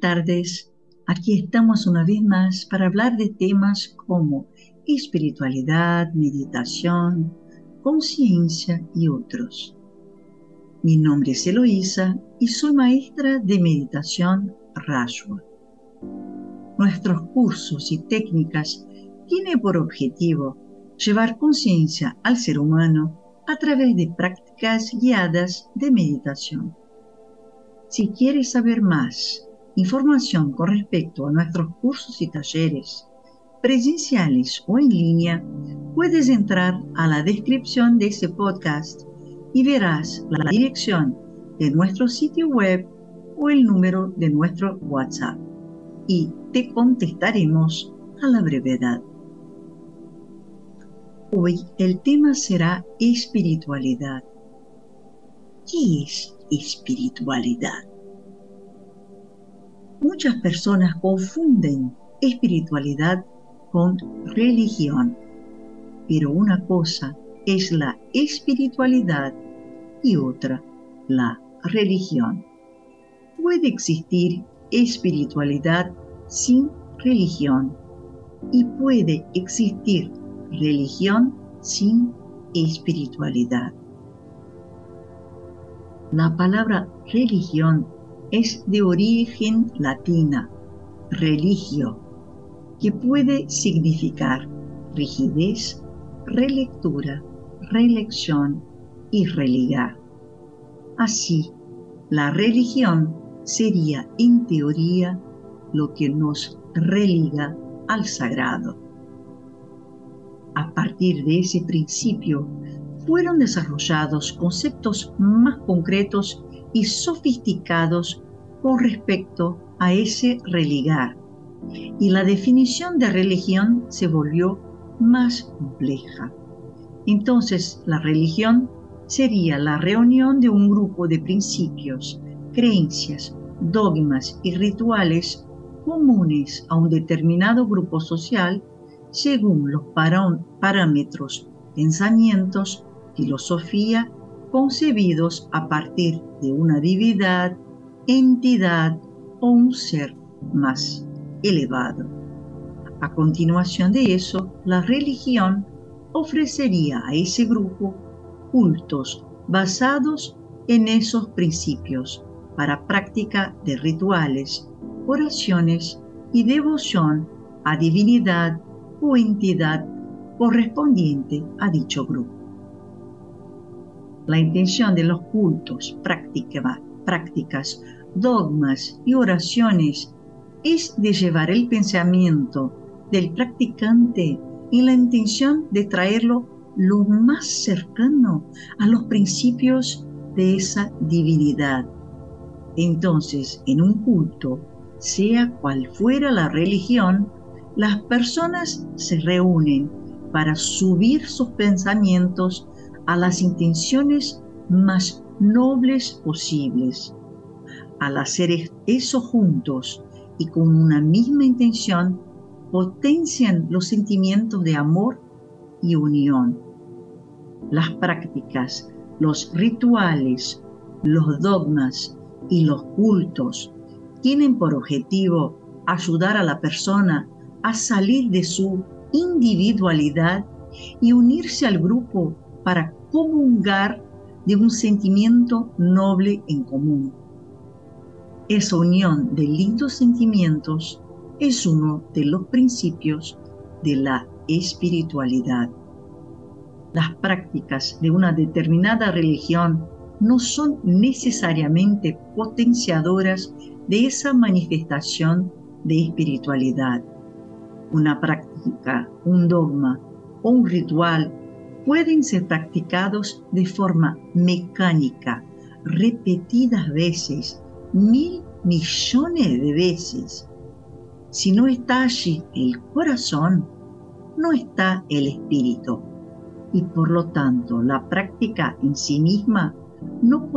Tardes, aquí estamos una vez más para hablar de temas como espiritualidad, meditación, conciencia y otros. Mi nombre es Eloísa y soy maestra de meditación Rashwa. Nuestros cursos y técnicas tienen por objetivo llevar conciencia al ser humano a través de prácticas guiadas de meditación. Si quieres saber más información con respecto a nuestros cursos y talleres, presenciales o en línea, puedes entrar a la descripción de ese podcast y verás la dirección de nuestro sitio web o el número de nuestro WhatsApp y te contestaremos a la brevedad. Hoy el tema será espiritualidad. ¿Qué es espiritualidad? Muchas personas confunden espiritualidad con religión, pero una cosa es la espiritualidad y otra la religión. Puede existir espiritualidad sin religión y puede existir religión sin espiritualidad. La palabra religión es de origen latina, religio, que puede significar rigidez, relectura, reelección y religar. Así, la religión sería en teoría lo que nos religa al sagrado. A partir de ese principio fueron desarrollados conceptos más concretos y sofisticados con respecto a ese religar, y la definición de religión se volvió más compleja. Entonces, la religión sería la reunión de un grupo de principios, creencias, dogmas y rituales comunes a un determinado grupo social según los parámetros, pensamientos, filosofía concebidos a partir de una divinidad, entidad o un ser más elevado. A continuación de eso, la religión ofrecería a ese grupo cultos basados en esos principios para práctica de rituales, oraciones y devoción a divinidad o entidad correspondiente a dicho grupo. La intención de los cultos, prácticas, dogmas y oraciones es de llevar el pensamiento del practicante en la intención de traerlo lo más cercano a los principios de esa divinidad. Entonces, en un culto, sea cual fuera la religión, las personas se reúnen para subir sus pensamientos a las intenciones más nobles posibles. Al hacer eso juntos y con una misma intención, potencian los sentimientos de amor y unión. Las prácticas, los rituales, los dogmas y los cultos tienen por objetivo ayudar a la persona a salir de su individualidad y unirse al grupo para comungar de un sentimiento noble en común. Esa unión de lindos sentimientos es uno de los principios de la espiritualidad. Las prácticas de una determinada religión no son necesariamente potenciadoras de esa manifestación de espiritualidad. Una práctica, un dogma o un ritual pueden ser practicados de forma mecánica, repetidas veces, mil millones de veces. Si no está allí el corazón, no está el espíritu. Y por lo tanto, la práctica en sí misma no,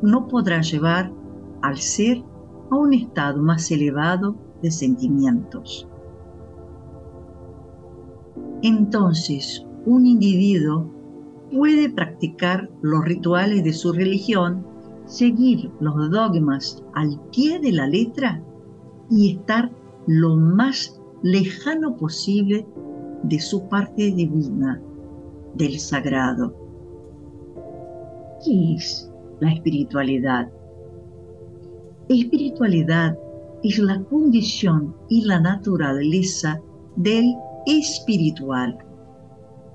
no podrá llevar al ser a un estado más elevado de sentimientos. Entonces, un individuo puede practicar los rituales de su religión, seguir los dogmas al pie de la letra y estar lo más lejano posible de su parte divina, del sagrado. ¿Qué es la espiritualidad? Espiritualidad es la condición y la naturaleza del espiritual.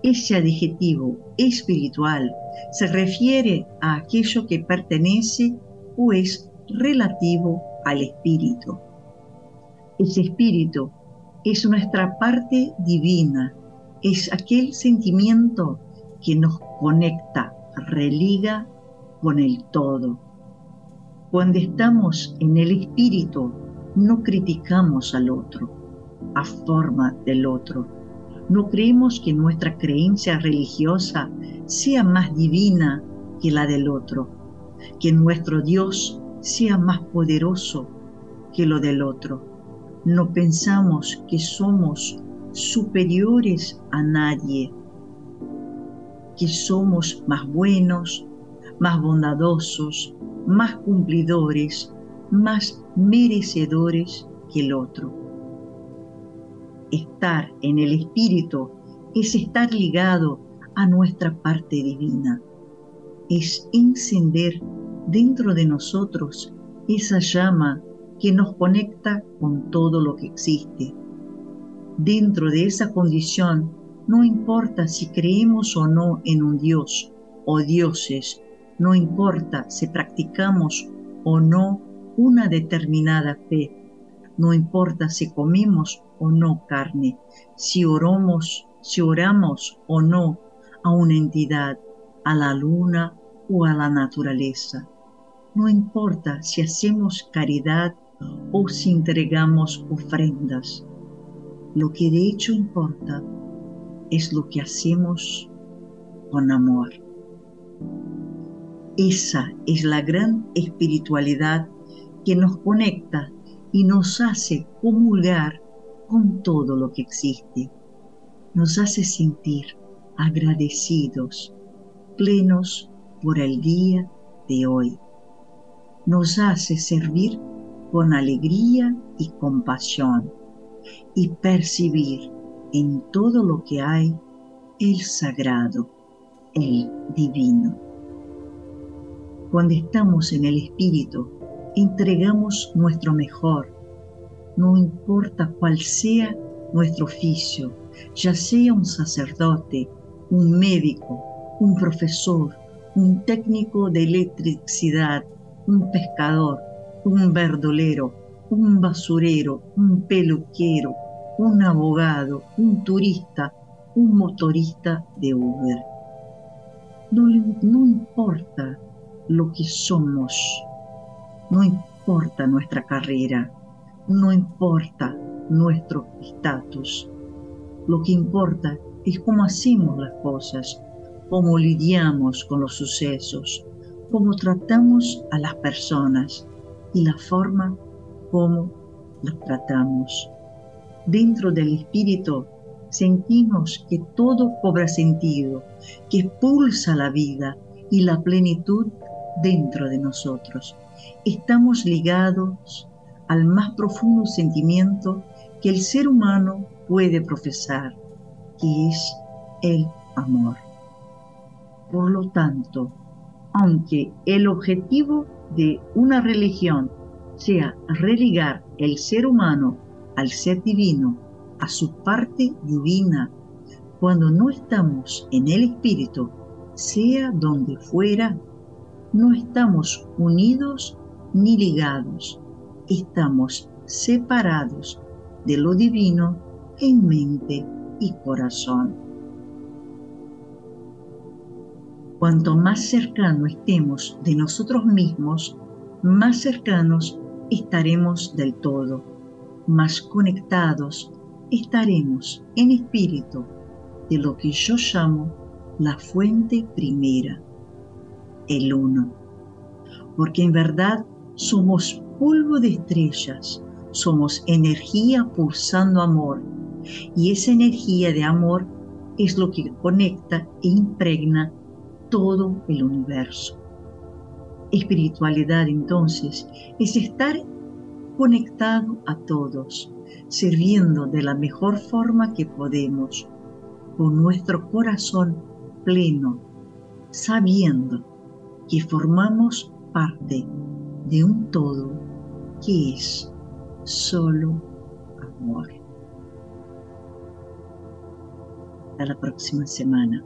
Ese adjetivo espiritual se refiere a aquello que pertenece o es relativo al espíritu. Ese espíritu es nuestra parte divina, es aquel sentimiento que nos conecta, religa con el todo. Cuando estamos en el espíritu, no criticamos al otro, a forma del otro. No creemos que nuestra creencia religiosa sea más divina que la del otro, que nuestro Dios sea más poderoso que lo del otro. No pensamos que somos superiores a nadie, que somos más buenos, más bondadosos, más cumplidores, más merecedores que el otro. Estar en el espíritu es estar ligado a nuestra parte divina, es encender dentro de nosotros esa llama que nos conecta con todo lo que existe. Dentro de esa condición, no importa si creemos o no en un Dios o dioses, no importa si practicamos o no una determinada fe, no importa si comemos o no carne, si oramos, si oramos o no a una entidad, a la luna o a la naturaleza. No importa si hacemos caridad o si entregamos ofrendas. Lo que de hecho importa es lo que hacemos con amor. Esa es la gran espiritualidad que nos conecta y nos hace comulgar con todo lo que existe. Nos hace sentir agradecidos, plenos por el día de hoy. Nos hace servir con alegría y compasión y percibir en todo lo que hay el sagrado, el divino. Cuando estamos en el Espíritu, entregamos nuestro mejor, no importa cuál sea nuestro oficio, ya sea un sacerdote, un médico, un profesor, un técnico de electricidad, un pescador, un verdolero, un basurero, un peluquero, un abogado, un turista, un motorista de Uber. No, no importa lo que somos, no importa nuestra carrera, no importa nuestro estatus. Lo que importa es cómo hacemos las cosas, cómo lidiamos con los sucesos, cómo tratamos a las personas y la forma como las tratamos. Dentro del espíritu sentimos que todo cobra sentido, que pulsa la vida y la plenitud dentro de nosotros. Estamos ligados al más profundo sentimiento que el ser humano puede profesar, que es el amor. Por lo tanto, aunque el objetivo de una religión sea religar el ser humano al ser divino, a su parte divina, cuando no estamos en el espíritu, sea donde fuera, no estamos unidos ni ligados, estamos separados de lo divino en mente y corazón. Cuanto más cercano estemos de nosotros mismos, más cercanos estaremos del todo, más conectados estaremos en espíritu de lo que yo llamo la fuente primera, el uno. Porque en verdad somos polvo de estrellas, somos energía pulsando amor, y esa energía de amor es lo que conecta e impregna todo el universo. Espiritualidad entonces es estar conectado a todos, sirviendo de la mejor forma que podemos, con nuestro corazón pleno, sabiendo que formamos parte de un todo que es solo amor. Hasta la próxima semana.